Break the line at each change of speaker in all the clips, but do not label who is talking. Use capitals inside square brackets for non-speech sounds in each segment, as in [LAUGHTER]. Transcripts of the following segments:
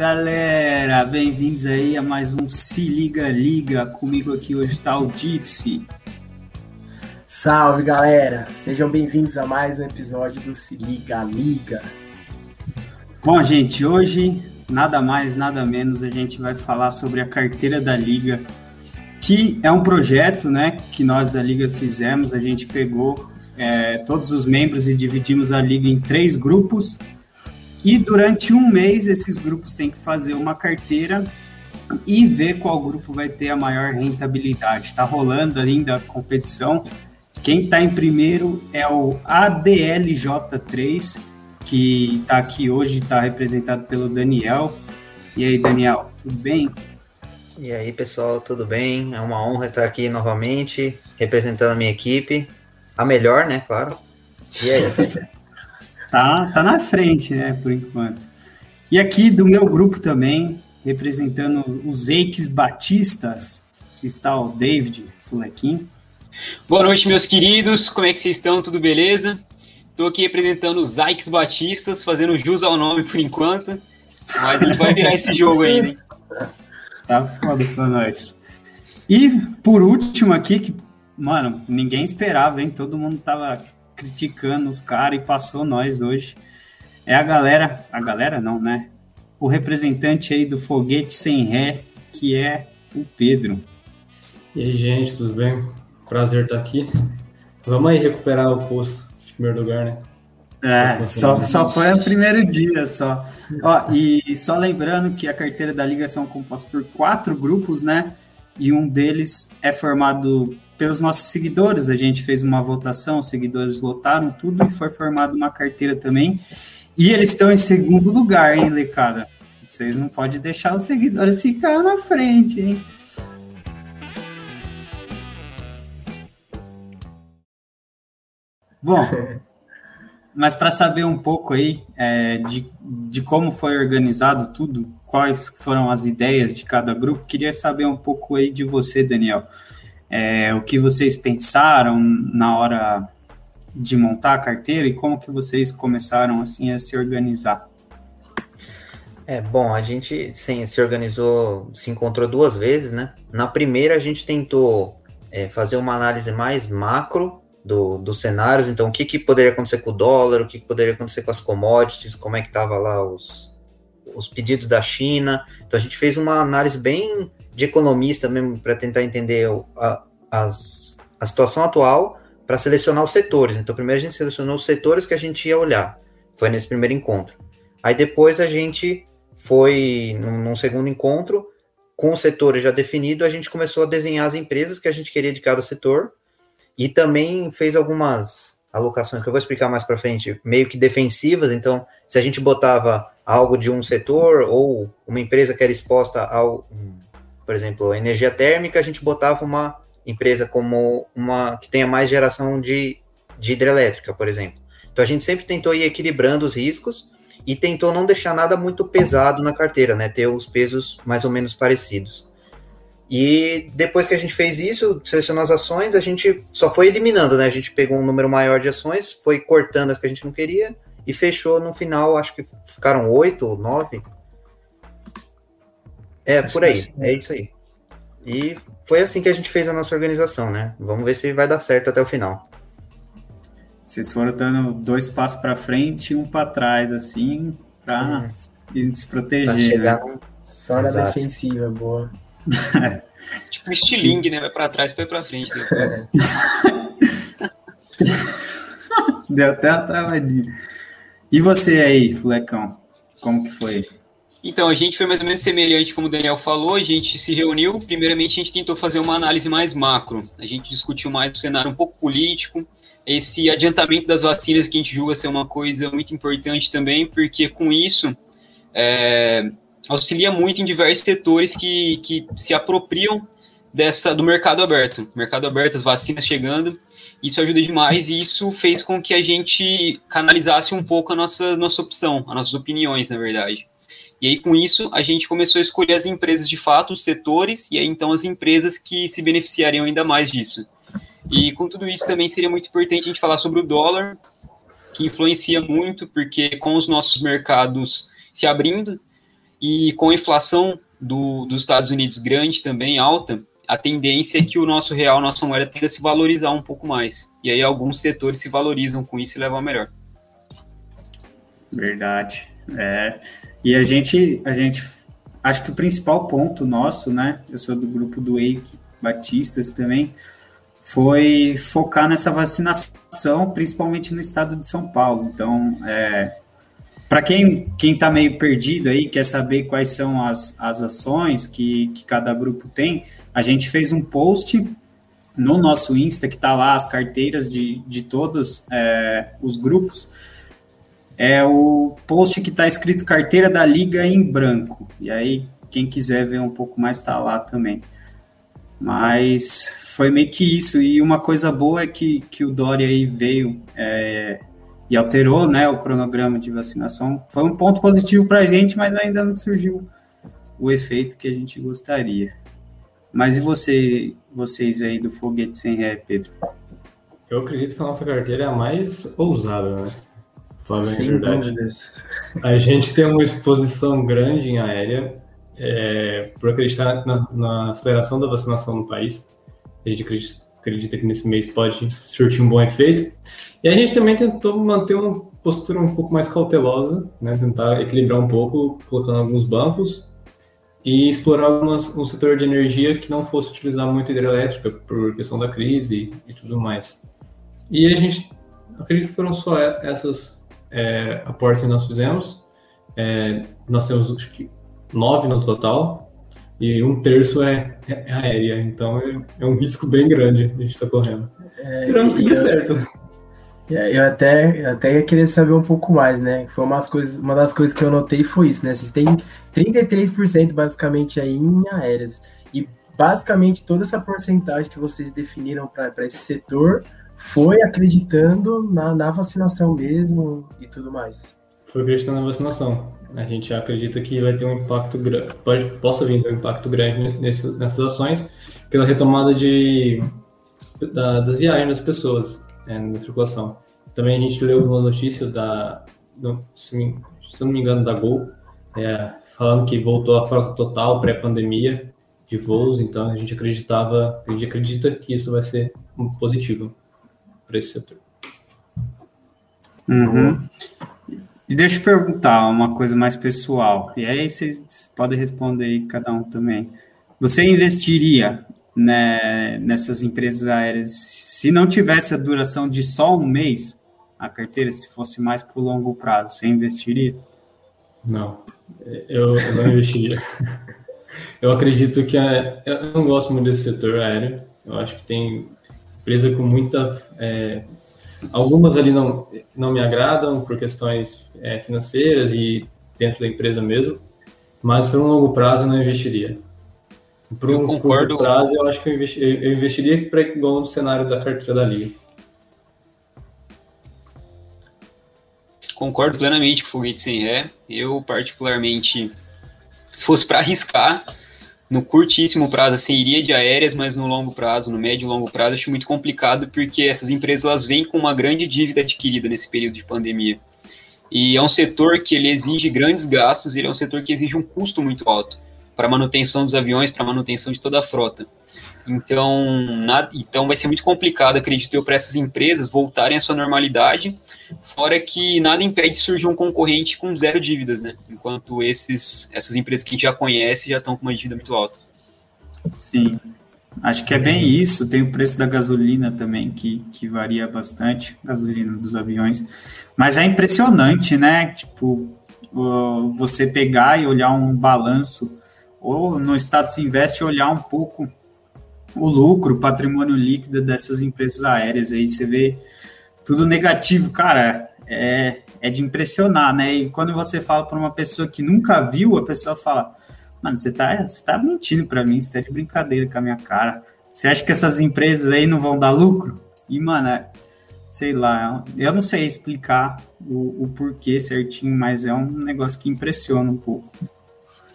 Galera, bem-vindos aí a mais um Se Liga Liga. Comigo aqui hoje está o Gypsy.
Salve galera, sejam bem-vindos a mais um episódio do Se Liga Liga.
Bom, gente, hoje nada mais, nada menos a gente vai falar sobre a carteira da Liga, que é um projeto né, que nós da Liga fizemos. A gente pegou é, todos os membros e dividimos a Liga em três grupos e durante um mês, esses grupos têm que fazer uma carteira e ver qual grupo vai ter a maior rentabilidade. Está rolando ainda a competição. Quem está em primeiro é o ADLJ3, que está aqui hoje, está representado pelo Daniel. E aí, Daniel, tudo bem?
E aí, pessoal, tudo bem? É uma honra estar aqui novamente, representando a minha equipe. A melhor, né, claro. E é isso. [LAUGHS]
Tá, tá na frente, né, por enquanto. E aqui do meu grupo também, representando os Eikes Batistas, está o David Fulequim.
Boa noite, meus queridos. Como é que vocês estão? Tudo beleza? Estou aqui representando os Aikes Batistas, fazendo jus ao nome por enquanto. Mas a gente vai virar esse jogo ainda, hein?
Tá foda pra nós. E por último aqui, que, mano, ninguém esperava, hein? Todo mundo tava criticando os caras e passou nós hoje. É a galera, a galera não, né? O representante aí do foguete sem ré, que é o Pedro.
E aí, gente, tudo bem? Prazer estar aqui. Vamos aí recuperar o posto de primeiro lugar, né?
É, só, só foi o primeiro dia só. Ó, e só lembrando que a carteira da liga são composta por quatro grupos, né? E um deles é formado pelos nossos seguidores. A gente fez uma votação, os seguidores votaram tudo e foi formada uma carteira também. E eles estão em segundo lugar, hein, Lecada? Vocês não podem deixar os seguidores ficar na frente, hein? Bom, [LAUGHS] mas para saber um pouco aí é, de, de como foi organizado tudo, quais foram as ideias de cada grupo, queria saber um pouco aí de você, Daniel é, o que vocês pensaram na hora de montar a carteira e como que vocês começaram assim a se organizar?
É, bom, a gente sim, se organizou, se encontrou duas vezes, né? Na primeira a gente tentou é, fazer uma análise mais macro do, dos cenários, então o que, que poderia acontecer com o dólar, o que, que poderia acontecer com as commodities, como é que tava lá os, os pedidos da China. Então a gente fez uma análise bem de economista mesmo para tentar entender a, as, a situação atual para selecionar os setores. Então, primeiro a gente selecionou os setores que a gente ia olhar. Foi nesse primeiro encontro. Aí depois a gente foi num, num segundo encontro com os setores já definidos, a gente começou a desenhar as empresas que a gente queria de cada setor e também fez algumas alocações que eu vou explicar mais para frente, meio que defensivas. Então, se a gente botava algo de um setor ou uma empresa que era exposta ao por exemplo, energia térmica, a gente botava uma empresa como uma que tenha mais geração de, de hidrelétrica, por exemplo. Então a gente sempre tentou ir equilibrando os riscos e tentou não deixar nada muito pesado na carteira, né? Ter os pesos mais ou menos parecidos. E depois que a gente fez isso, selecionou as ações, a gente só foi eliminando, né? A gente pegou um número maior de ações, foi cortando as que a gente não queria e fechou no final, acho que ficaram oito ou nove é, Acho por aí. É isso aí. E foi assim que a gente fez a nossa organização, né? Vamos ver se vai dar certo até o final.
Vocês foram dando dois passos para frente e um para trás, assim, para hum. se proteger. Pra chegar
né? Só na defensiva, boa. [LAUGHS]
tipo estilingue, né? Vai para trás para ir para frente depois. [LAUGHS]
Deu até uma travadinha. E você aí, Flecão? Como que foi?
Então, a gente foi mais ou menos semelhante, como o Daniel falou, a gente se reuniu, primeiramente a gente tentou fazer uma análise mais macro, a gente discutiu mais o cenário um pouco político, esse adiantamento das vacinas que a gente julga ser uma coisa muito importante também, porque com isso é, auxilia muito em diversos setores que, que se apropriam dessa do mercado aberto, mercado aberto, as vacinas chegando, isso ajuda demais e isso fez com que a gente canalizasse um pouco a nossa, nossa opção, as nossas opiniões, na verdade. E aí, com isso, a gente começou a escolher as empresas de fato, os setores, e aí então as empresas que se beneficiariam ainda mais disso. E com tudo isso também seria muito importante a gente falar sobre o dólar, que influencia muito, porque com os nossos mercados se abrindo, e com a inflação do, dos Estados Unidos grande também, alta, a tendência é que o nosso real, nossa moeda, tenda a se valorizar um pouco mais. E aí alguns setores se valorizam com isso e levam a melhor.
Verdade. É. E a gente, a gente, acho que o principal ponto nosso, né? Eu sou do grupo do EIC Batistas também, foi focar nessa vacinação, principalmente no estado de São Paulo. Então, é, para quem quem está meio perdido aí, quer saber quais são as, as ações que, que cada grupo tem, a gente fez um post no nosso Insta, que está lá as carteiras de, de todos é, os grupos. É o post que está escrito carteira da liga em branco. E aí, quem quiser ver um pouco mais, está lá também. Mas foi meio que isso. E uma coisa boa é que, que o Dória aí veio é, e alterou né, o cronograma de vacinação. Foi um ponto positivo para a gente, mas ainda não surgiu o efeito que a gente gostaria. Mas e você, vocês aí do Foguete Sem Ré, Pedro?
Eu acredito que a nossa carteira é a mais ousada, né?
Sem dúvidas.
A gente tem uma exposição grande em aérea, é, por acreditar na, na, aceleração da vacinação no país. A gente acredita, acredita que nesse mês pode surtir um bom efeito. E a gente também tentou manter uma postura um pouco mais cautelosa, né? tentar equilibrar um pouco, colocando alguns bancos e explorar algumas, um setor de energia que não fosse utilizar muito hidrelétrica por questão da crise e, tudo mais. E a gente acredito que foram só essas é, aportes que nós fizemos. É, nós temos acho que nove no total e um terço é, é aérea, então é, é, um risco bem grande a gente está correndo. É, Esperamos que dê certo.
Eu até, eu até queria saber um pouco mais, né? Foi umas coisas, uma das coisas que eu notei foi isso, né? Vocês têm 33% basicamente aí em aéreas. E basicamente toda essa porcentagem que vocês definiram para esse setor foi acreditando na, na vacinação mesmo e tudo mais.
Foi acreditando na vacinação. A gente acredita que vai ter um impacto grande, possa vir um impacto grande nessas, nessas ações pela retomada de, da, das viagens das pessoas é, na circulação. Também a gente leu uma notícia da, do, se, me, se não me engano, da Gol, é, falando que voltou a frota total pré-pandemia de voos, então a gente acreditava, a gente acredita que isso vai ser positivo para esse setor.
Uhum. E deixa eu perguntar uma coisa mais pessoal, e aí vocês podem responder aí cada um também. Você investiria né, nessas empresas aéreas, se não tivesse a duração de só um mês, a carteira, se fosse mais para o longo prazo, você investiria?
Não, eu, não investiria. [LAUGHS] eu acredito que a, eu não gosto muito desse setor aéreo. Eu acho que tem empresa com muita. É, algumas ali não, não me agradam por questões é, financeiras e dentro da empresa mesmo, mas para um longo prazo eu não investiria. Para um curto prazo, eu acho que eu, investi, eu investiria para igual no cenário da carteira da Liga.
Concordo plenamente com o foguete sem ré. Eu, particularmente, se fosse para arriscar, no curtíssimo prazo, assim, iria de aéreas, mas no longo prazo, no médio e longo prazo, acho muito complicado, porque essas empresas elas vêm com uma grande dívida adquirida nesse período de pandemia. E é um setor que ele exige grandes gastos, ele é um setor que exige um custo muito alto para manutenção dos aviões, para manutenção de toda a frota. Então, nada, então vai ser muito complicado, acredito eu, para essas empresas voltarem à sua normalidade, fora que nada impede de surgir um concorrente com zero dívidas, né? Enquanto esses, essas empresas que a gente já conhece já estão com uma dívida muito alta.
Sim, acho que é bem isso. Tem o preço da gasolina também, que, que varia bastante, gasolina dos aviões. Mas é impressionante, né? Tipo, você pegar e olhar um balanço ou no status invest olhar um pouco o lucro, o patrimônio líquido dessas empresas aéreas. Aí você vê tudo negativo, cara, é, é de impressionar, né? E quando você fala para uma pessoa que nunca viu, a pessoa fala: Mano, você tá, você tá mentindo para mim, você tá de brincadeira com a minha cara. Você acha que essas empresas aí não vão dar lucro? E, mano, é, sei lá, eu não sei explicar o, o porquê certinho, mas é um negócio que impressiona um pouco.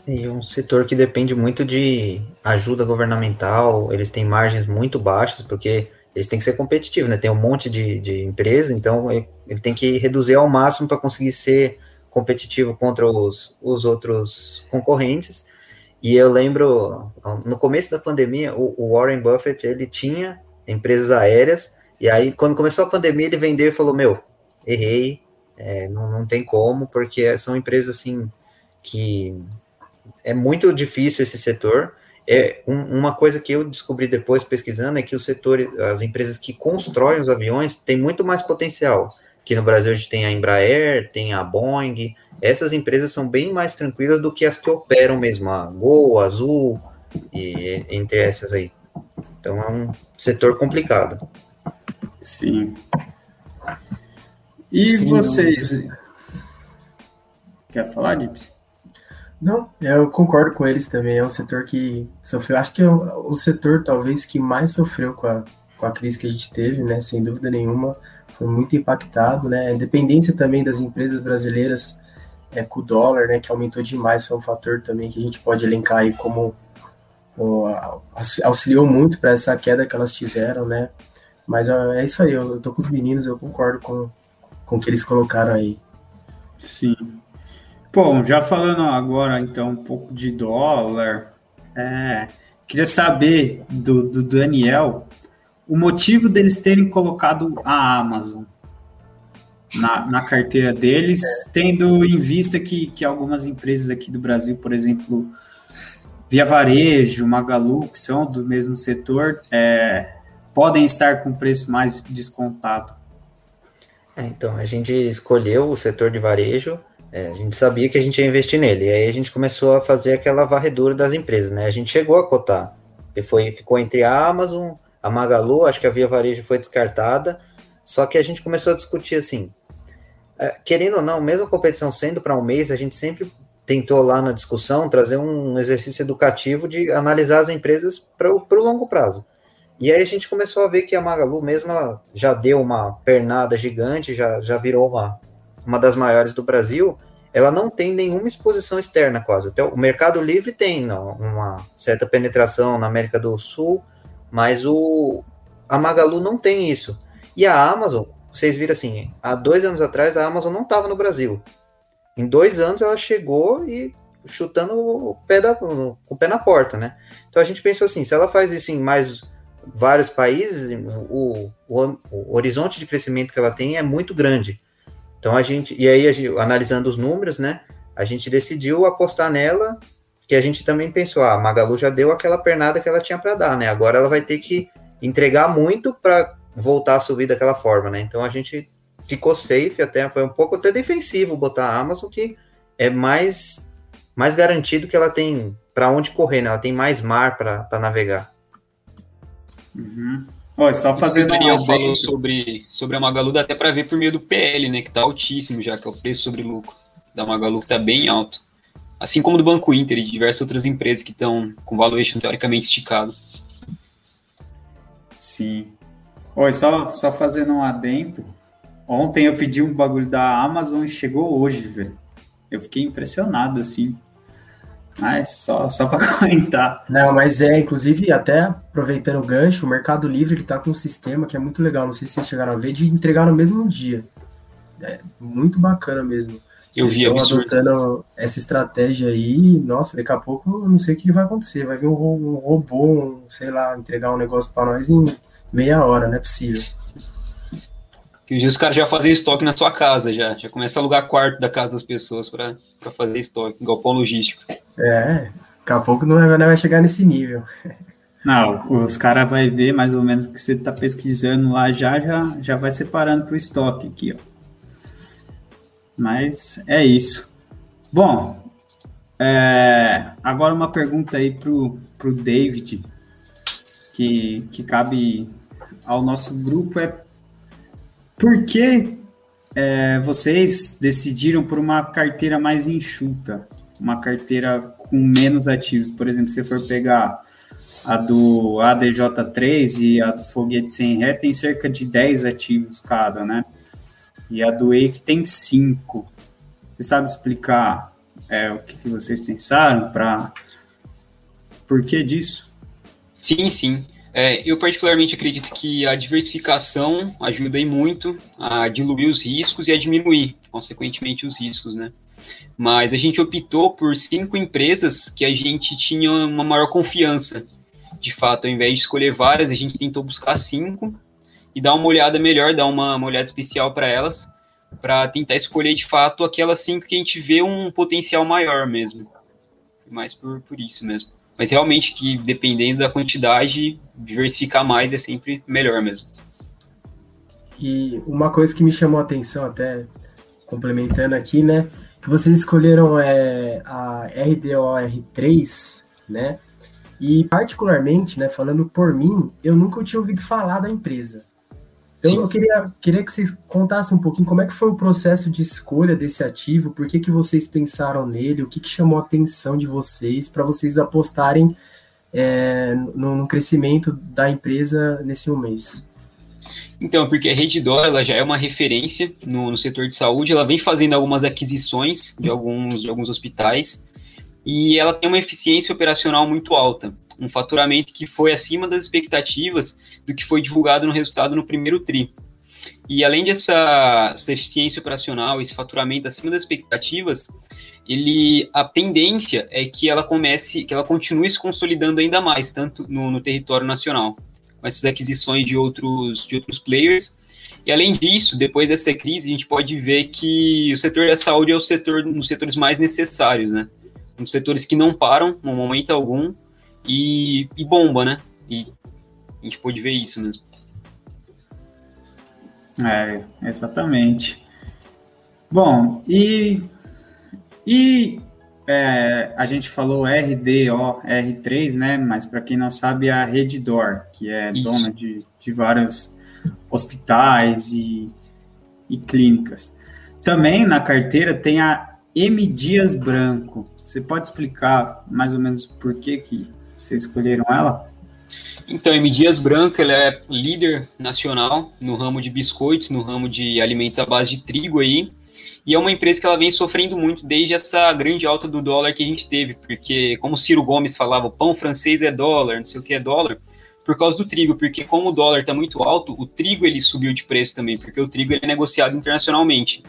E um setor que depende muito de ajuda governamental, eles têm margens muito baixas, porque eles têm que ser competitivos, né? Tem um monte de, de empresa, então ele, ele tem que reduzir ao máximo para conseguir ser competitivo contra os, os outros concorrentes. E eu lembro, no começo da pandemia, o, o Warren Buffett, ele tinha empresas aéreas, e aí quando começou a pandemia, ele vendeu e falou, meu, errei, é, não, não tem como, porque são empresas, assim, que é muito difícil esse setor, é um, uma coisa que eu descobri depois pesquisando é que o setor, as empresas que constroem os aviões têm muito mais potencial. Aqui no Brasil a gente tem a Embraer, tem a Boeing. Essas empresas são bem mais tranquilas do que as que operam mesmo, a Gol, a Azul, e entre essas aí. Então é um setor complicado.
Sim. E Sim, vocês? Não. Quer falar, Dips?
Não, eu concordo com eles também. É um setor que sofreu. Acho que é o setor talvez que mais sofreu com a, com a crise que a gente teve, né? Sem dúvida nenhuma, foi muito impactado, né? A independência também das empresas brasileiras é, com o dólar, né? Que aumentou demais, foi um fator também que a gente pode elencar aí como auxiliou muito para essa queda que elas tiveram, né? Mas é isso aí, eu tô com os meninos, eu concordo com, com o que eles colocaram aí.
Sim. Bom, já falando agora então um pouco de dólar, é, queria saber do, do Daniel o motivo deles terem colocado a Amazon na, na carteira deles, tendo em vista que, que algumas empresas aqui do Brasil, por exemplo, Via Varejo, Magalu, que são do mesmo setor, é, podem estar com preço mais descontado.
É, então, a gente escolheu o setor de varejo é, a gente sabia que a gente ia investir nele. E aí a gente começou a fazer aquela varredura das empresas, né? A gente chegou a cotar. E foi, ficou entre a Amazon, a Magalu, acho que a Via Varejo foi descartada. Só que a gente começou a discutir assim. É, querendo ou não, mesmo a competição sendo para um mês, a gente sempre tentou lá na discussão trazer um exercício educativo de analisar as empresas para o longo prazo. E aí a gente começou a ver que a Magalu mesmo já deu uma pernada gigante, já, já virou uma, uma das maiores do Brasil, ela não tem nenhuma exposição externa quase. Até o Mercado Livre tem não, uma certa penetração na América do Sul, mas o a Magalu não tem isso. E a Amazon, vocês viram assim, há dois anos atrás a Amazon não estava no Brasil. Em dois anos ela chegou e chutando o pé, da, o pé na porta, né? Então a gente pensou assim, se ela faz isso em mais vários países, o, o, o horizonte de crescimento que ela tem é muito grande. Então a gente, e aí gente, analisando os números, né, a gente decidiu apostar nela, que a gente também pensou, ah, a Magalu já deu aquela pernada que ela tinha para dar, né? Agora ela vai ter que entregar muito para voltar a subir daquela forma, né? Então a gente ficou safe até, foi um pouco até defensivo botar a Amazon que é mais mais garantido que ela tem para onde correr, né? Ela tem mais mar para navegar.
Uhum. Olha, só fazendo. O Daniel falou sobre, sobre a Magalu, dá até para ver por meio do PL, né? Que tá altíssimo já, que é o preço sobre lucro da Magalu, que tá bem alto. Assim como do Banco Inter e de diversas outras empresas que estão com valuation teoricamente esticado.
Sim. Oi, só, só fazendo um adendo. Ontem eu pedi um bagulho da Amazon e chegou hoje, velho. Eu fiquei impressionado, assim. Mas só, só para [LAUGHS] comentar.
Não, mas é, inclusive, até aproveitando o gancho, o Mercado Livre ele tá com um sistema que é muito legal, não sei se vocês chegaram a ver, de entregar no mesmo dia. É muito bacana mesmo.
Eu Eles vi estão
adotando essa estratégia aí, nossa, daqui a pouco eu não sei o que vai acontecer. Vai vir um, um robô, um, sei lá, entregar um negócio para nós em meia hora, não é possível.
Que os caras já fazem estoque na sua casa, já. Já começa a alugar quarto da casa das pessoas para fazer estoque, igual pão logístico.
É, daqui a pouco não vai, chegar nesse nível.
Não, os caras vão ver mais ou menos o que você está pesquisando lá já, já, já vai separando para o estoque aqui, ó. Mas é isso. Bom, é, agora uma pergunta aí pro, pro David, que, que cabe ao nosso grupo, é por que é, vocês decidiram por uma carteira mais enxuta? Uma carteira com menos ativos. Por exemplo, se você for pegar a do ADJ3 e a do Foguete Sem Ré, tem cerca de 10 ativos cada, né? E a do EIC tem 5. Você sabe explicar é, o que, que vocês pensaram para por que disso?
Sim, sim. É, eu particularmente acredito que a diversificação ajuda muito a diluir os riscos e a diminuir, consequentemente, os riscos, né? Mas a gente optou por cinco empresas que a gente tinha uma maior confiança. De fato, ao invés de escolher várias, a gente tentou buscar cinco e dar uma olhada melhor, dar uma, uma olhada especial para elas, para tentar escolher de fato aquelas cinco que a gente vê um potencial maior mesmo. Mais por, por isso mesmo. Mas realmente que dependendo da quantidade, diversificar mais é sempre melhor mesmo.
E uma coisa que me chamou a atenção, até complementando aqui, né? Que vocês escolheram é, a RDOR3, né? E particularmente, né, falando por mim, eu nunca tinha ouvido falar da empresa. Então Sim. eu queria, queria que vocês contassem um pouquinho como é que foi o processo de escolha desse ativo, por que, que vocês pensaram nele, o que, que chamou a atenção de vocês para vocês apostarem é, no, no, crescimento da empresa nesse um mês.
Então, porque a Redditor ela já é uma referência no, no, setor de saúde, ela vem fazendo algumas aquisições de alguns, de alguns hospitais e ela tem uma eficiência operacional muito alta um faturamento que foi acima das expectativas do que foi divulgado no resultado no primeiro TRI. E além dessa eficiência operacional, esse faturamento acima das expectativas, ele a tendência é que ela comece, que ela continue se consolidando ainda mais, tanto no, no território nacional, com essas aquisições de outros, de outros players. E além disso, depois dessa crise, a gente pode ver que o setor da saúde é o setor um dos setores mais necessários, né? Um dos setores que não param, no momento algum, e, e bomba, né? E a gente pôde ver isso mesmo.
É, exatamente. Bom, e, e é, a gente falou RDO, R3, né? Mas para quem não sabe, é a Reddor, que é Isso. dona de, de vários hospitais e, e clínicas. Também na carteira tem a M Dias Branco. Você pode explicar mais ou menos por que, que vocês escolheram ela?
Então, M. Dias Branco, ela é líder nacional no ramo de biscoitos, no ramo de alimentos à base de trigo aí, e é uma empresa que ela vem sofrendo muito desde essa grande alta do dólar que a gente teve, porque como Ciro Gomes falava, o pão francês é dólar, não sei o que é dólar, por causa do trigo, porque como o dólar está muito alto, o trigo ele subiu de preço também, porque o trigo é negociado internacionalmente.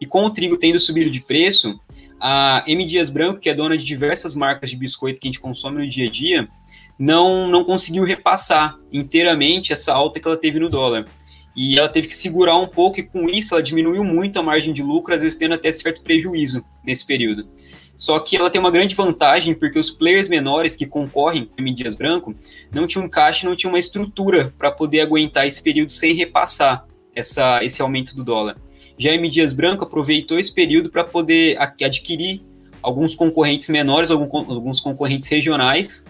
E com o trigo tendo subido de preço, a M. Dias Branco, que é dona de diversas marcas de biscoito que a gente consome no dia a dia, não, não conseguiu repassar inteiramente essa alta que ela teve no dólar. E ela teve que segurar um pouco, e com isso ela diminuiu muito a margem de lucro, às vezes tendo até certo prejuízo nesse período. Só que ela tem uma grande vantagem, porque os players menores que concorrem com M. Dias Branco não tinham caixa, não tinham uma estrutura para poder aguentar esse período sem repassar essa, esse aumento do dólar. Jaime Dias Branco aproveitou esse período para poder adquirir alguns concorrentes menores, alguns concorrentes regionais,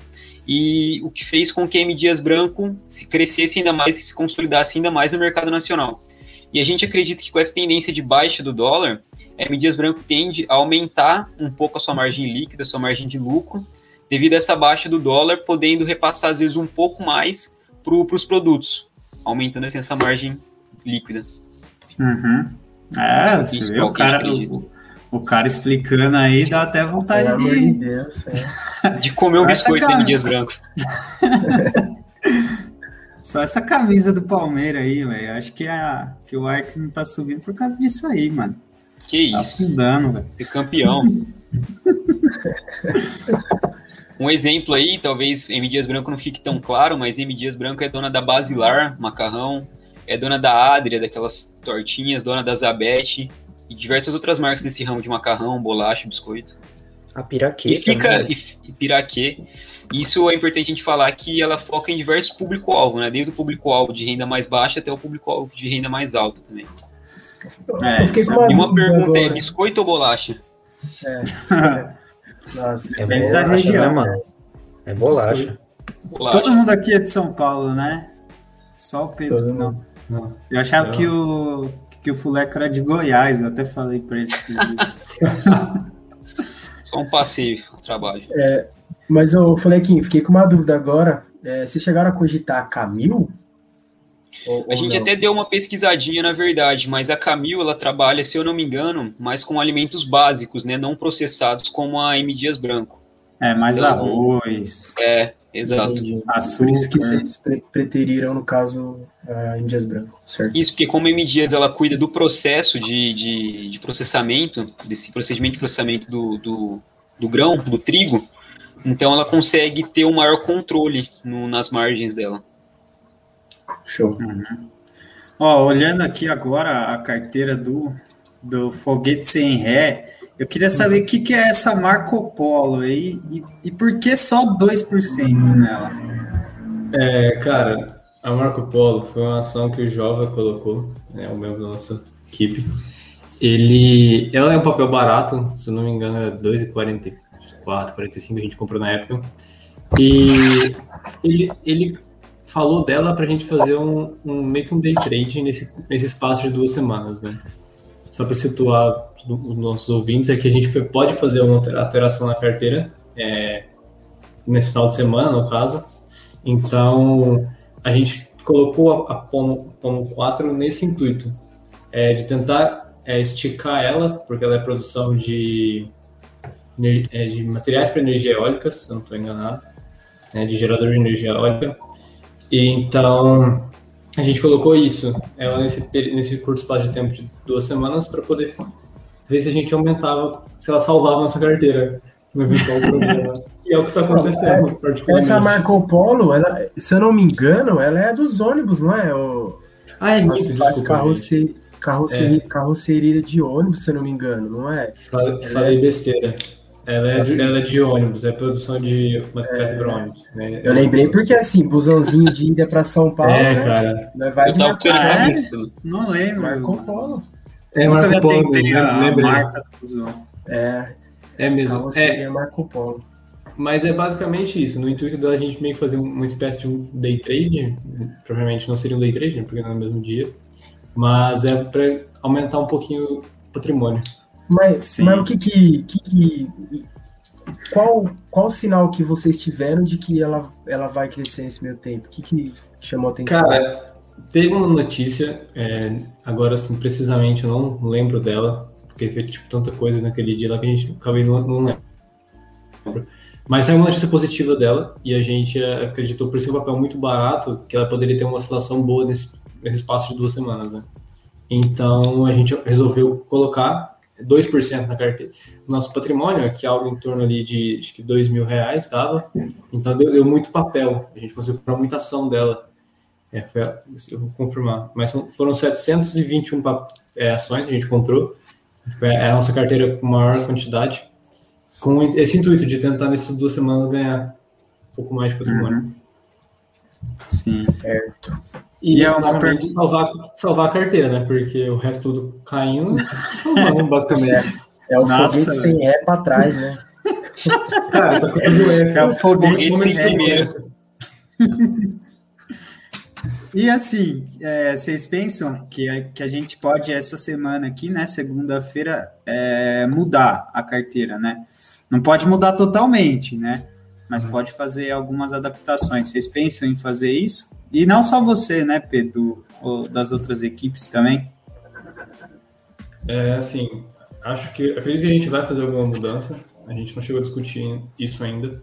e o que fez com que a M. Dias Branco se crescesse ainda mais e se consolidasse ainda mais no mercado nacional. E a gente acredita que com essa tendência de baixa do dólar, a M. Dias Branco tende a aumentar um pouco a sua margem líquida, a sua margem de lucro, devido a essa baixa do dólar, podendo repassar às vezes um pouco mais para os produtos, aumentando assim, essa margem líquida.
Uhum. É, você vê o cara, o, o, cara explicando aí, dá até vontade Pelo de...
de Deus, é.
De comer um biscoito em dias branco. [LAUGHS]
Só essa camisa do Palmeiras aí, velho. Acho que, a, que o Ajax não tá subindo por causa disso aí, mano.
Que tá isso.
Afundando, velho.
Ser campeão. um exemplo aí, talvez M. Dias Branco não fique tão claro, mas M. Dias Branco é dona da Basilar, macarrão, é dona da Adria, daquelas tortinhas, dona da Zabete e diversas outras marcas desse ramo de macarrão, bolacha, biscoito.
A Piraquê.
E fica e, e Piraquê. Isso é importante a gente falar que ela foca em diversos público-alvo, né? Desde o público-alvo de renda mais baixa até o público-alvo de renda mais alta também.
É, uma
e uma pergunta é, agora. é: biscoito ou bolacha?
É. [LAUGHS] Nossa, é bolacha, né, mano? É bolacha.
bolacha. Todo mundo aqui é de São Paulo, né? Só o Pedro, não. Não. Eu achava não. que o, que o Fuleco era de Goiás, eu até falei para ele. [LAUGHS]
Só um passeio ao trabalho.
É, mas eu falei aqui, fiquei com uma dúvida agora. É, vocês chegaram a cogitar a Camil?
Ou, a gente não? até deu uma pesquisadinha, na verdade, mas a Camil ela trabalha, se eu não me engano, mais com alimentos básicos, né, não processados, como a M Dias Branco.
É, mais então, arroz.
É, Exato.
Entendi. Ah, por isso que vocês pre preteriram, no caso, a Índias Branco, certo?
Isso, porque como a M Dias ela cuida do processo de, de, de processamento, desse procedimento de processamento do, do, do, grão, do trigo, então ela consegue ter um maior controle no, nas margens dela.
Show. Uhum. Ó, olhando aqui agora a carteira do, do Foguete Sem Ré, eu queria saber o que, que é essa Marco Polo aí e, e por que só 2% nela?
É, cara, a Marco Polo foi uma ação que o Jova colocou, né, o membro da nossa equipe. Ele, ela é um papel barato, se não me engano, é 2,44, 45 a gente comprou na época. E ele, ele falou dela para a gente fazer um, um meio que um day trade nesse, nesse espaço de duas semanas, né? Só para situar os nossos ouvintes, é que a gente pode fazer uma alteração na carteira é, nesse final de semana, no caso. Então, a gente colocou a, a Pomo, Pomo 4 nesse intuito, é, de tentar é, esticar ela, porque ela é produção de, é, de materiais para energia eólica, se não estou enganado, né, de gerador de energia eólica. E, então, a gente colocou isso, ela nesse, nesse curto espaço de tempo de duas semanas, para poder ver se a gente aumentava, se ela salvava nossa carteira no eventual [LAUGHS] problema. E é o que está acontecendo, é.
Essa Marco Polo, ela, se eu não me engano, ela é dos ônibus, não é? O,
ah, é isso,
faz carroceria, carroceria, é. carroceria de ônibus, se eu não me engano, não é?
Falei é... besteira. Ela é, de, ela é de ônibus, é produção de materiais é, para ônibus. Né?
Eu lembrei porque assim, busãozinho de ida para São Paulo.
É, né? cara.
Não vai de Marco
ah, é? Não lembro.
Marco Polo.
É Marco Polo, lembrei.
Marca É.
É mesmo.
Então, é Marco Polo.
Mas é basicamente isso. No intuito da gente meio que fazer uma espécie de um day trade, provavelmente não seria um day trade, né, porque não é no mesmo dia, mas é para aumentar um pouquinho o patrimônio.
Mas, mas o que que, que, que, qual qual sinal que vocês tiveram de que ela, ela vai crescer nesse meio tempo? O que que chamou a atenção?
Cara, teve uma notícia, é, agora assim, precisamente eu não lembro dela, porque fez tipo tanta coisa naquele dia lá que a gente acabei não, não lembro. Mas é uma notícia positiva dela e a gente acreditou por ser um papel muito barato que ela poderia ter uma oscilação boa nesse, nesse espaço de duas semanas, né? Então a gente resolveu colocar 2% na carteira. Nosso patrimônio, que é algo em torno ali de acho que 2 mil reais, dava. Então deu, deu, muito papel. A gente conseguiu comprar muita ação dela. É, foi, eu vou confirmar. Mas são, foram 721 é, ações que a gente comprou. É a nossa carteira com maior quantidade. Com esse intuito de tentar nessas duas semanas ganhar um pouco mais de patrimônio. Uhum.
Sim, certo.
E, é uma pergunta salvar, salvar a carteira, né? Porque o resto tudo caindo, [LAUGHS] salvando, basicamente.
É, é o Nossa, foguete sem ré pra trás, né? [LAUGHS]
Cara, tá com doença.
É o foguete sem ré. [LAUGHS] E assim, é, vocês pensam que a, que a gente pode, essa semana aqui, né, segunda-feira, é, mudar a carteira, né? Não pode mudar totalmente, né? Mas uhum. pode fazer algumas adaptações. Vocês pensam em fazer isso? E não só você, né, Pedro, das outras equipes também.
É, assim, acho que acredito que a gente vai fazer alguma mudança. A gente não chegou a discutir isso ainda,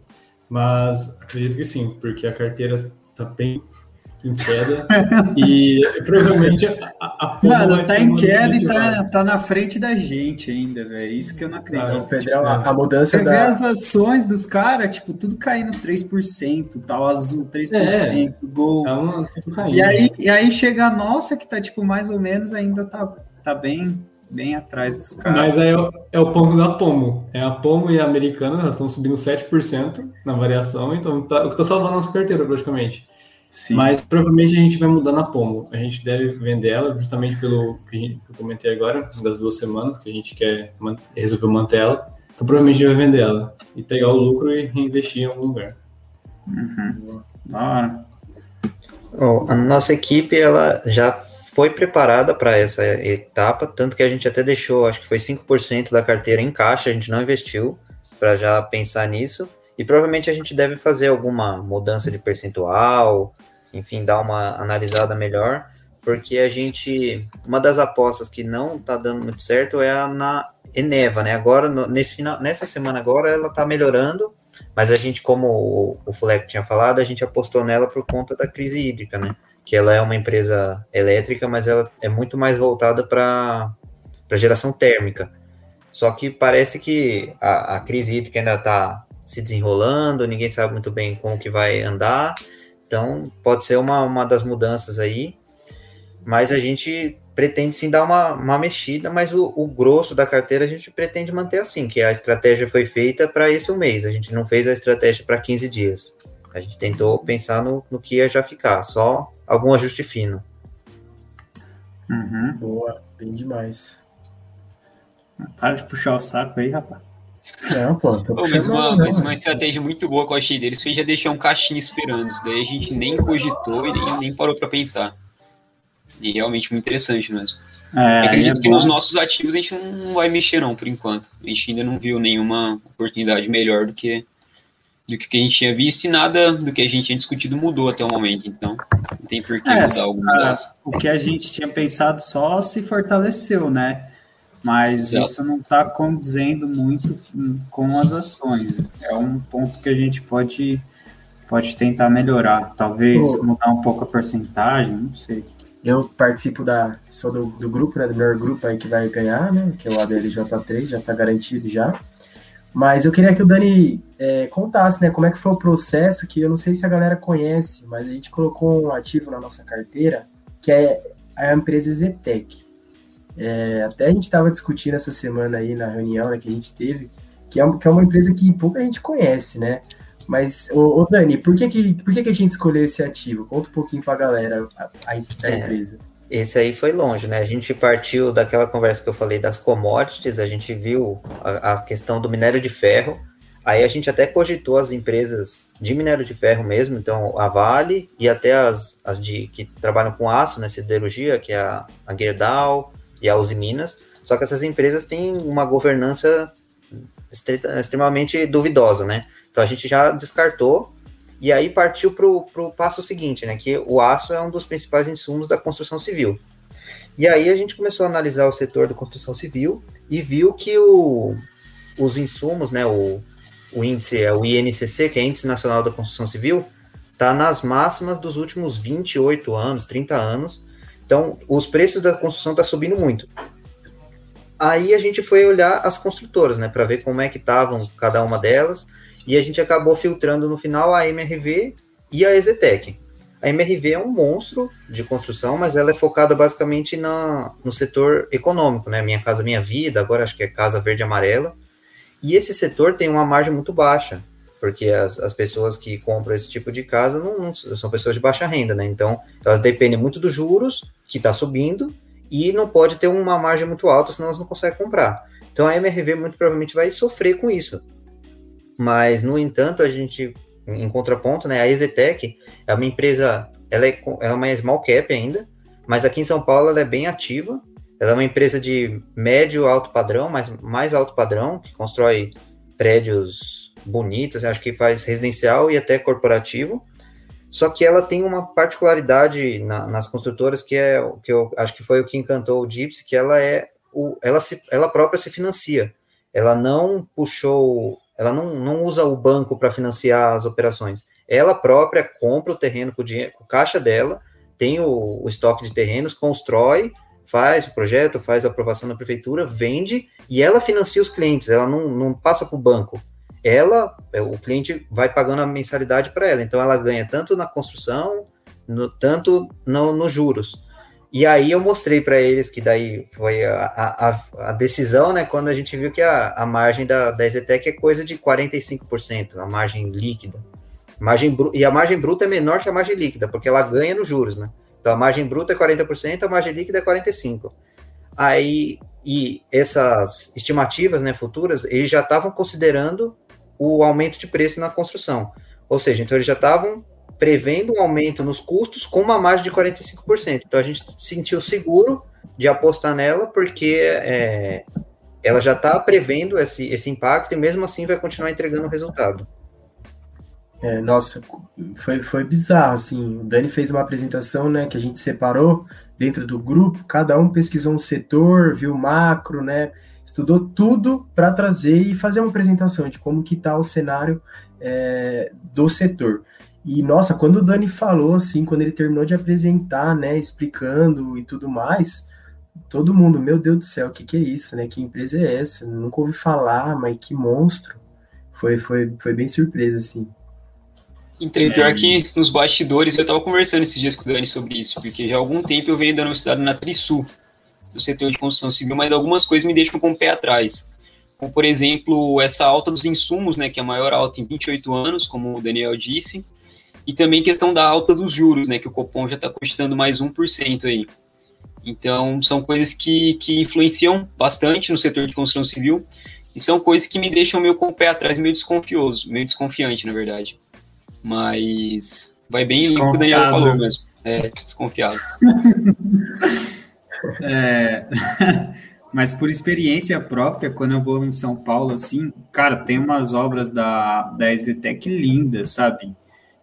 mas acredito que sim, porque a carteira está bem em queda e provavelmente a, a
Mano, tá em queda e tá, tá na frente da gente ainda, velho. Isso que eu não acredito. Ah,
Pedrão, tipo, a, a, mudança
Você da... vê as ações dos caras, tipo, tudo caindo 3%, tal, azul 3%, é, gol.
É uma, tipo,
caindo. E aí, e aí chega a nossa, que tá, tipo, mais ou menos ainda tá, tá bem bem atrás dos caras.
Mas aí é o, é o ponto da Pomo. É a Pomo e a Americana, elas estão subindo 7% na variação, então tá, o que tá salvando a nossa carteira, praticamente. Sim. Mas provavelmente a gente vai mudar na Pomo. A gente deve vender ela justamente pelo que eu comentei agora, das duas semanas, que a gente quer resolveu manter ela. Então provavelmente a gente vai vender ela e pegar o lucro e reinvestir em algum lugar.
Uhum. Ah.
Oh, a nossa equipe ela já foi preparada para essa etapa, tanto que a gente até deixou, acho que foi 5% da carteira em caixa, a gente não investiu para já pensar nisso. E provavelmente a gente deve fazer alguma mudança de percentual, enfim, dar uma analisada melhor, porque a gente, uma das apostas que não está dando muito certo é a na Eneva, né? Agora, no, nesse final, nessa semana agora, ela está melhorando, Mas a gente, como o, o tinha falado, a gente apostou nela por conta da crise hídrica, né? Que ela é uma empresa elétrica, mas ela é muito mais voltada para geração térmica. Só que parece que a, a crise hídrica ainda está se desenrolando, ninguém sabe muito bem como que vai andar. Então, pode ser uma, uma das mudanças aí. Mas a gente pretende sim dar uma, uma mexida, mas o, o, grosso da carteira a gente pretende manter assim, que a estratégia foi feita para esse um mês, a gente não fez a estratégia para 15 dias. A gente tentou pensar no, no que ia já ficar, só algum ajuste fino.
Uhum. Boa, bem demais.
Para de puxar o saco aí, rapaz.
Não, pô, tô mas, uma, mas uma estratégia muito boa que eu achei deles foi já deixar um caixinho esperando. Isso daí a gente nem cogitou e nem, nem parou para pensar. E realmente muito interessante mesmo. É, acredito é que bom. nos nossos ativos a gente não vai mexer não, por enquanto. A gente ainda não viu nenhuma oportunidade melhor do que do que a gente tinha visto e nada do que a gente tinha discutido mudou até o momento, então não tem por que é, mudar alguma
coisa. O que a gente tinha pensado só se fortaleceu, né? Mas Exato. isso não está condizendo muito com as ações. É um ponto que a gente pode, pode tentar melhorar. Talvez Pô. mudar um pouco a porcentagem, não sei.
Eu participo da, sou do, do grupo, né, do melhor grupo aí que vai ganhar, né, que é o ADLJ3, já está garantido já. Mas eu queria que o Dani é, contasse, né, como é que foi o processo, que eu não sei se a galera conhece, mas a gente colocou um ativo na nossa carteira, que é a empresa Zetec. É, até a gente estava discutindo essa semana aí na reunião né, que a gente teve, que é, que é uma empresa que pouca gente conhece, né? Mas, ô, ô, Dani, por que, que, por que, que a gente escolheu esse ativo? Conta um pouquinho para a galera da é, empresa.
Esse aí foi longe, né? A gente partiu daquela conversa que eu falei das commodities, a gente viu a, a questão do minério de ferro, aí a gente até cogitou as empresas de minério de ferro mesmo, então a Vale e até as, as de, que trabalham com aço, né, siderurgia, que é a, a Gerdau e a Uzi Minas, só que essas empresas têm uma governança extremamente duvidosa, né? Então a gente já descartou e aí partiu para o passo seguinte, né? Que o aço é um dos principais insumos da construção civil. E aí a gente começou a analisar o setor da construção civil e viu que o, os insumos, né? O, o índice é o INCC, que é Índice Nacional da Construção Civil, está nas máximas dos últimos 28 anos, 30 anos. Então, os preços da construção tá subindo muito. Aí a gente foi olhar as construtoras, né, para ver como é que estavam cada uma delas e a gente acabou filtrando no final a MRV e a Exetec. A MRV é um monstro de construção, mas ela é focada basicamente na, no setor econômico, né? Minha Casa Minha Vida, agora acho que é Casa Verde Amarela. E esse setor tem uma margem muito baixa, porque as, as pessoas que compram esse tipo de casa não, não são pessoas de baixa renda, né? Então, elas dependem muito dos juros, que está subindo, e não pode ter uma margem muito alta, senão elas não conseguem comprar. Então, a MRV muito provavelmente vai sofrer com isso. Mas, no entanto, a gente, em contraponto, né, a Exetec é uma empresa, ela é, ela é uma small cap ainda, mas aqui em São Paulo ela é bem ativa. Ela é uma empresa de médio alto padrão, mas mais alto padrão, que constrói prédios bonitos, acho que faz residencial e até corporativo. Só que ela tem uma particularidade na, nas construtoras que é que eu acho que foi o que encantou o Gypsy, que ela é o, ela, se, ela própria se financia. Ela não puxou ela não, não usa o banco para financiar as operações. Ela própria compra o terreno com o, dinheiro, com caixa dela, tem o, o estoque de terrenos, constrói, faz o projeto, faz a aprovação na prefeitura, vende e ela financia os clientes, ela não, não passa para o banco. Ela, é, o cliente vai pagando a mensalidade para ela, então ela ganha tanto na construção, no, tanto nos no juros. E aí eu mostrei para eles que daí foi a, a, a, decisão, né? Quando a gente viu que a, a margem da, da Exetec é coisa de 45%, a margem líquida. Margem e a margem bruta é menor que a margem líquida, porque ela ganha nos juros, né? Então a margem bruta é 40%, a margem líquida é 45%. Aí, e essas estimativas né, futuras, eles já estavam considerando o aumento de preço na construção. Ou seja, então eles já estavam prevendo um aumento nos custos com uma margem de 45%. Então a gente sentiu seguro de apostar nela, porque é, ela já está prevendo esse, esse impacto e mesmo assim vai continuar entregando o resultado.
É, nossa, foi, foi bizarro, assim, o Dani fez uma apresentação, né, que a gente separou dentro do grupo, cada um pesquisou um setor, viu macro, né, estudou tudo para trazer e fazer uma apresentação de como que está o cenário é, do setor. E, nossa, quando o Dani falou, assim, quando ele terminou de apresentar, né, explicando e tudo mais, todo mundo, meu Deus do céu, o que, que é isso, né? Que empresa é essa? Nunca ouvi falar, mas que monstro. Foi, foi, foi bem surpresa, assim.
Então, pior que nos bastidores, eu estava conversando esses dias com o Dani sobre isso, porque já há algum tempo eu venho dando estudado na Trisul, do setor de construção civil, mas algumas coisas me deixam com o pé atrás. Como, por exemplo, essa alta dos insumos, né, que é a maior alta em 28 anos, como o Daniel disse, e também questão da alta dos juros, né, que o Copom já está custando mais 1% aí. Então, são coisas que, que influenciam bastante no setor de construção civil e são coisas que me deixam meio com o pé atrás, meio desconfioso, meio desconfiante, na verdade. Mas vai bem o que o Daniel falou mesmo. É, desconfiado. [LAUGHS]
é, [LAUGHS] mas por experiência própria, quando eu vou em São Paulo, assim, cara, tem umas obras da, da Exetec lindas, sabe?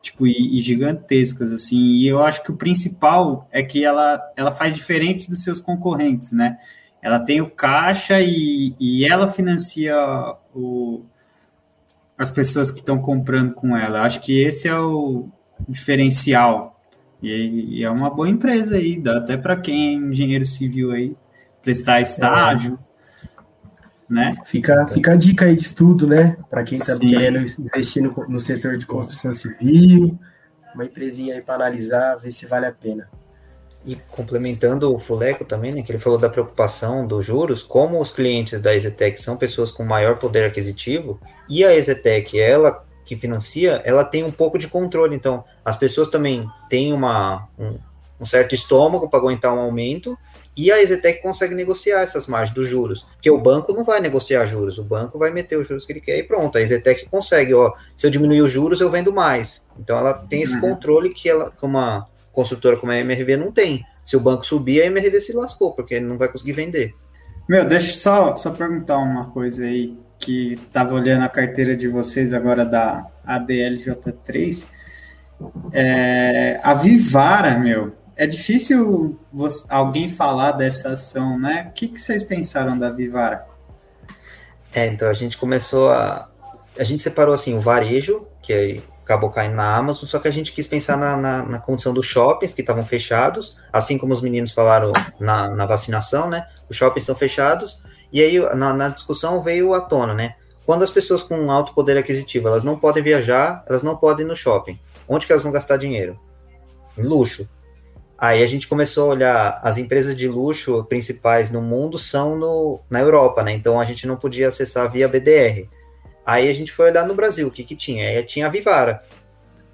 tipo, e, e, gigantescas, assim, e eu acho que o principal é que ela, ela faz diferente dos seus concorrentes, né? Ela tem o caixa e, e ela financia o, as pessoas que estão comprando com ela. Acho que esse é o diferencial. E, e é uma boa empresa aí, dá até para quem é engenheiro civil aí, prestar estágio. É né?
Fica, fica a dica aí de estudo, né? Para quem está querendo investir no, no, setor de construção civil, uma empresinha aí para analisar, ver se vale a pena.
E complementando o Fuleco também, né, que ele falou da preocupação dos juros, como os clientes da Exetec são pessoas com maior poder aquisitivo, e a Exetec, ela que financia, ela tem um pouco de controle. Então, as pessoas também têm uma, um, um certo estômago para aguentar um aumento, e a Exetec consegue negociar essas margens dos juros, porque o banco não vai negociar juros, o banco vai meter os juros que ele quer e pronto. A Exetec consegue, ó, se eu diminuir os juros, eu vendo mais. Então ela tem esse uhum. controle que ela, como uma construtora como a MRV não tem. Se o banco subir, a MRV se lascou, porque ele não vai conseguir vender.
Meu, deixa eu só, só perguntar uma coisa aí, que estava olhando a carteira de vocês agora da ADLJ3. É, a Vivara, meu, é difícil você, alguém falar dessa ação, né? O que, que vocês pensaram da Vivara?
É, então a gente começou a. A gente separou assim o varejo, que acabou caindo na Amazon, só que a gente quis pensar na, na, na condição dos shoppings que estavam fechados, assim como os meninos falaram na, na vacinação, né? Os shoppings estão fechados, e aí na, na discussão veio à tona, né? Quando as pessoas com alto poder aquisitivo elas não podem viajar, elas não podem ir no shopping. Onde que elas vão gastar dinheiro? Em luxo. Aí a gente começou a olhar as empresas de luxo principais no mundo são no, na Europa, né? Então a gente não podia acessar via BDR. Aí a gente foi olhar no Brasil, o que que tinha? Aí tinha a Vivara.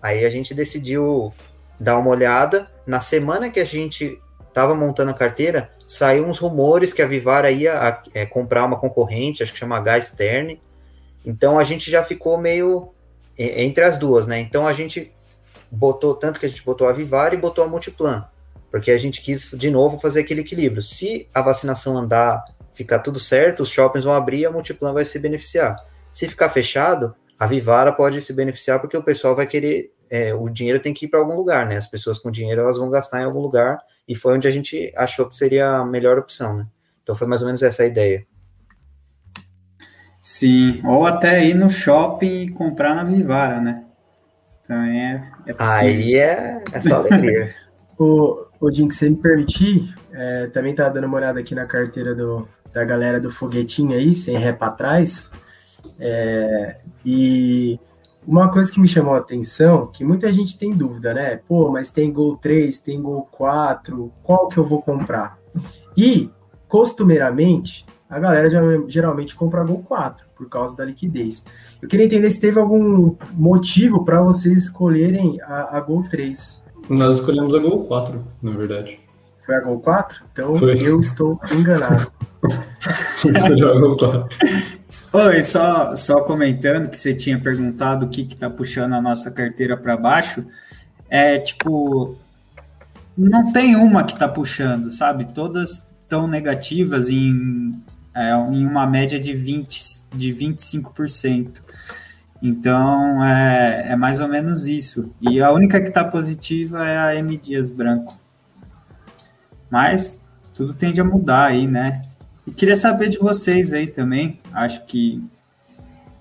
Aí a gente decidiu dar uma olhada. Na semana que a gente estava montando a carteira, saiu uns rumores que a Vivara ia é, comprar uma concorrente, acho que chama H Stern. Então a gente já ficou meio é, entre as duas, né? Então a gente botou tanto que a gente botou a Vivara e botou a Multiplan porque a gente quis de novo fazer aquele equilíbrio. Se a vacinação andar, ficar tudo certo, os shoppings vão abrir, a Multiplan vai se beneficiar. Se ficar fechado, a Vivara pode se beneficiar porque o pessoal vai querer, é, o dinheiro tem que ir para algum lugar, né? As pessoas com dinheiro elas vão gastar em algum lugar e foi onde a gente achou que seria a melhor opção, né? Então foi mais ou menos essa a ideia.
Sim, ou até ir no shopping e comprar na Vivara, né? Também é, é
possível. Aí é, é só alegria. [LAUGHS]
o, Ô, Jim, se você me permitir, é, também tá dando uma olhada aqui na carteira do, da galera do foguetinho aí, sem ré para trás. É, e uma coisa que me chamou a atenção, que muita gente tem dúvida, né? Pô, mas tem Gol 3, tem Gol 4, qual que eu vou comprar? E, costumeiramente, a galera geralmente compra Gol 4, por causa da liquidez. Eu queria entender se teve algum motivo para vocês escolherem a, a Gol 3.
Nós escolhemos a Gol 4, na verdade.
Foi a Gol 4? Então Foi. eu estou enganado. [LAUGHS]
Escolheu a Gol 4. Oi, só, só comentando que você tinha perguntado o que está puxando a nossa carteira para baixo. É tipo, não tem uma que está puxando, sabe? Todas estão negativas em, é, em uma média de, 20, de 25%. Então é, é mais ou menos isso. E a única que está positiva é a M Dias Branco. Mas tudo tende a mudar aí, né? E queria saber de vocês aí também. Acho que,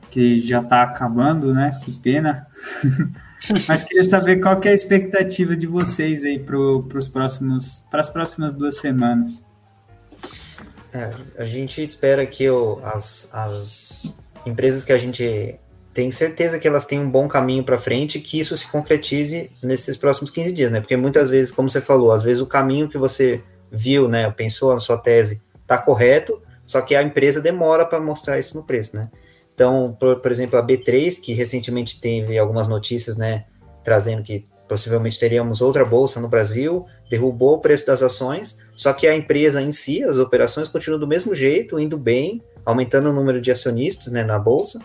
que já está acabando, né? Que pena. [LAUGHS] Mas queria saber qual que é a expectativa de vocês aí para os próximos, para as próximas duas semanas.
É, a gente espera que o, as, as empresas que a gente tem certeza que elas têm um bom caminho para frente que isso se concretize nesses próximos 15 dias, né? Porque muitas vezes, como você falou, às vezes o caminho que você viu, né, pensou na sua tese, está correto, só que a empresa demora para mostrar isso no preço, né? Então, por, por, exemplo, a B3, que recentemente teve algumas notícias, né, trazendo que possivelmente teríamos outra bolsa no Brasil, derrubou o preço das ações, só que a empresa em si, as operações continuam do mesmo jeito, indo bem, aumentando o número de acionistas, né, na bolsa.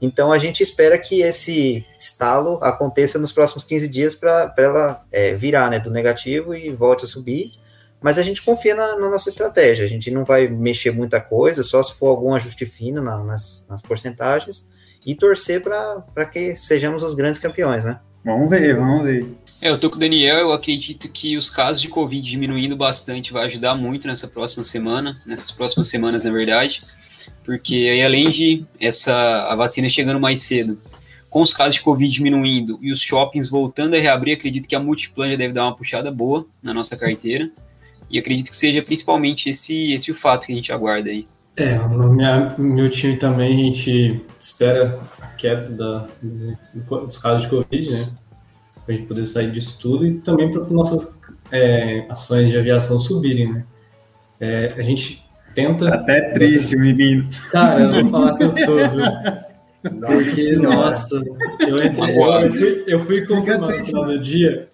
Então, a gente espera que esse estalo aconteça nos próximos 15 dias para ela é, virar, né, do negativo e volte a subir mas a gente confia na, na, nossa estratégia. A gente não vai mexer muita coisa, só se for algum ajuste fino na, nas, nas porcentagens e torcer para que sejamos os grandes campeões, né?
Vamos ver, vamos ver.
É, eu tô com o Daniel, eu acredito que os casos de Covid diminuindo bastante vai ajudar muito nessa próxima semana, nessas próximas semanas, na verdade, porque aí além de essa a vacina chegando mais cedo, com os casos de Covid diminuindo e os shoppings voltando a reabrir, acredito que a Multiplan já deve dar uma puxada boa na nossa carteira. E acredito que seja principalmente esse, esse o fato que a gente aguarda aí.
É, no minha, meu time também a gente espera a queda da, dos casos de Covid, né? Para a gente poder sair disso tudo e também para nossas é, ações de aviação subirem, né? É, a gente tenta.
Tá até triste, menino.
Cara, eu vou falar que eu tô, viu? Porque, nossa, eu, entrei, eu, eu fui, eu fui confirmado no final do dia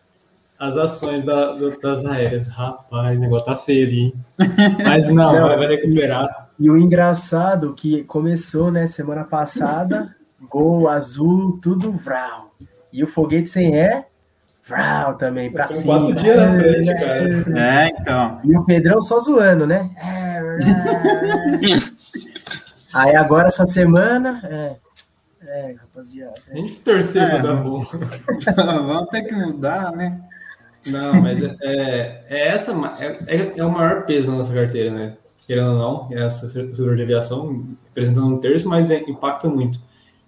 as ações da, das aéreas. Rapaz, o negócio tá feio hein? Mas [LAUGHS] não, não vai, vai recuperar.
E o engraçado que começou, né, semana passada, [LAUGHS] gol azul, tudo vral. E o foguete sem ré, vral também, pra cima. Quatro
dias na frente, cara.
É, então.
E o Pedrão só zoando, né? É, é, é. Aí agora essa semana, é, é, rapaziada.
A gente torceu é, pra dar bom. [LAUGHS]
Vamos ter que mudar, né?
Não, mas é, é, é essa é, é, é, o maior peso na nossa carteira, né? Querendo ou não, é essa setor de aviação representando um terço, mas é, impacta muito.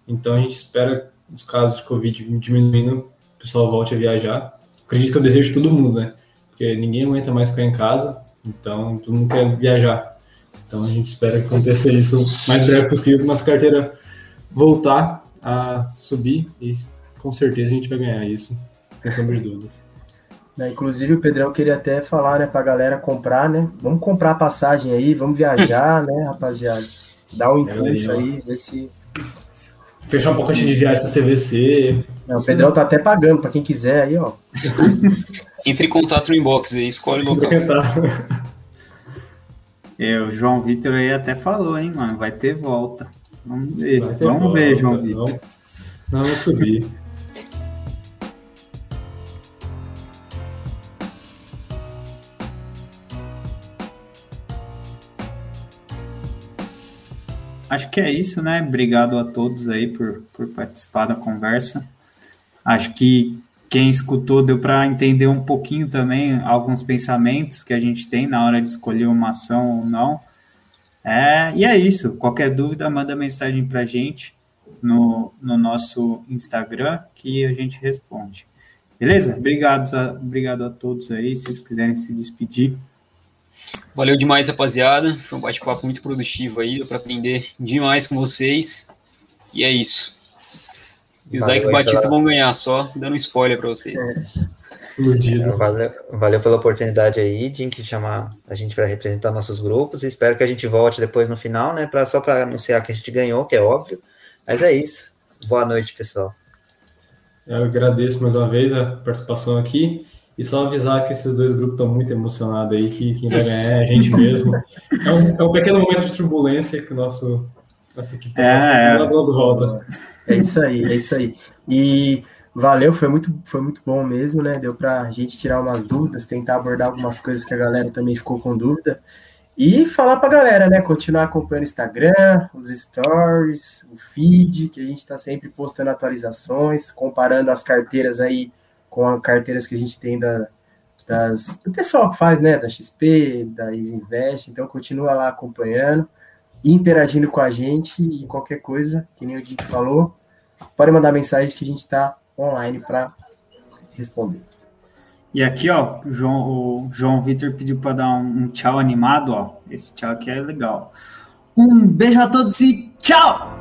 Então a gente espera os casos de Covid diminuindo, o pessoal volte a viajar. Acredito que eu desejo todo mundo, né? Porque ninguém aguenta mais ficar em casa, então todo mundo quer viajar. Então a gente espera que aconteça isso o mais breve possível, nossa carteira voltar a subir e com certeza a gente vai ganhar isso, sem sombra de dúvidas.
Né? Inclusive o Pedrão queria até falar, né, pra galera comprar, né? Vamos comprar passagem aí, vamos viajar, né, rapaziada? Dá um impulso aí, ver se.
Fechar um pouco de viagem para CVC.
Não, o Pedrão tá até pagando para quem quiser aí, ó. [LAUGHS]
Entre em contato no inbox aí, escolhe o local.
É, o João Vitor aí até falou, hein, mano? Vai ter volta. Vamos ver, vamos volta, ver, João Vitor.
Não, não subir.
Acho que é isso, né? Obrigado a todos aí por, por participar da conversa. Acho que quem escutou deu para entender um pouquinho também alguns pensamentos que a gente tem na hora de escolher uma ação ou não. É, e é isso. Qualquer dúvida, manda mensagem para a gente no, no nosso Instagram que a gente responde. Beleza? Obrigado a, obrigado a todos aí. Se vocês quiserem se despedir.
Valeu demais, rapaziada. Foi um bate-papo muito produtivo aí, deu para aprender demais com vocês. E é isso. E os Alex Batista vão ganhar, só dando um spoiler para vocês. É.
Valeu, valeu pela oportunidade aí, Jim, que chamar a gente para representar nossos grupos. Espero que a gente volte depois no final, né? Pra, só para anunciar que a gente ganhou, que é óbvio. Mas é isso. Boa noite, pessoal.
Eu agradeço mais uma vez a participação aqui. E só avisar que esses dois grupos estão muito emocionados aí, que quem vai ganhar é a gente mesmo. É um, é um pequeno momento de turbulência que o nosso nossa equipe tá
é, é. logo volta. É isso aí, é isso aí. E valeu, foi muito, foi muito bom mesmo, né? Deu para a gente tirar umas dúvidas, tentar abordar algumas coisas que a galera também ficou com dúvida. E falar para a galera, né? Continuar acompanhando o Instagram, os stories, o feed, que a gente está sempre postando atualizações, comparando as carteiras aí com as carteiras que a gente tem da, das, do pessoal que faz, né? Da XP, da Isinvest. Então, continua lá acompanhando interagindo com a gente e qualquer coisa, que nem o Dick falou, pode mandar mensagem que a gente está online para responder.
E aqui, ó, o João, o João Vitor pediu para dar um, um tchau animado, ó. Esse tchau aqui é legal. Um beijo a todos e tchau!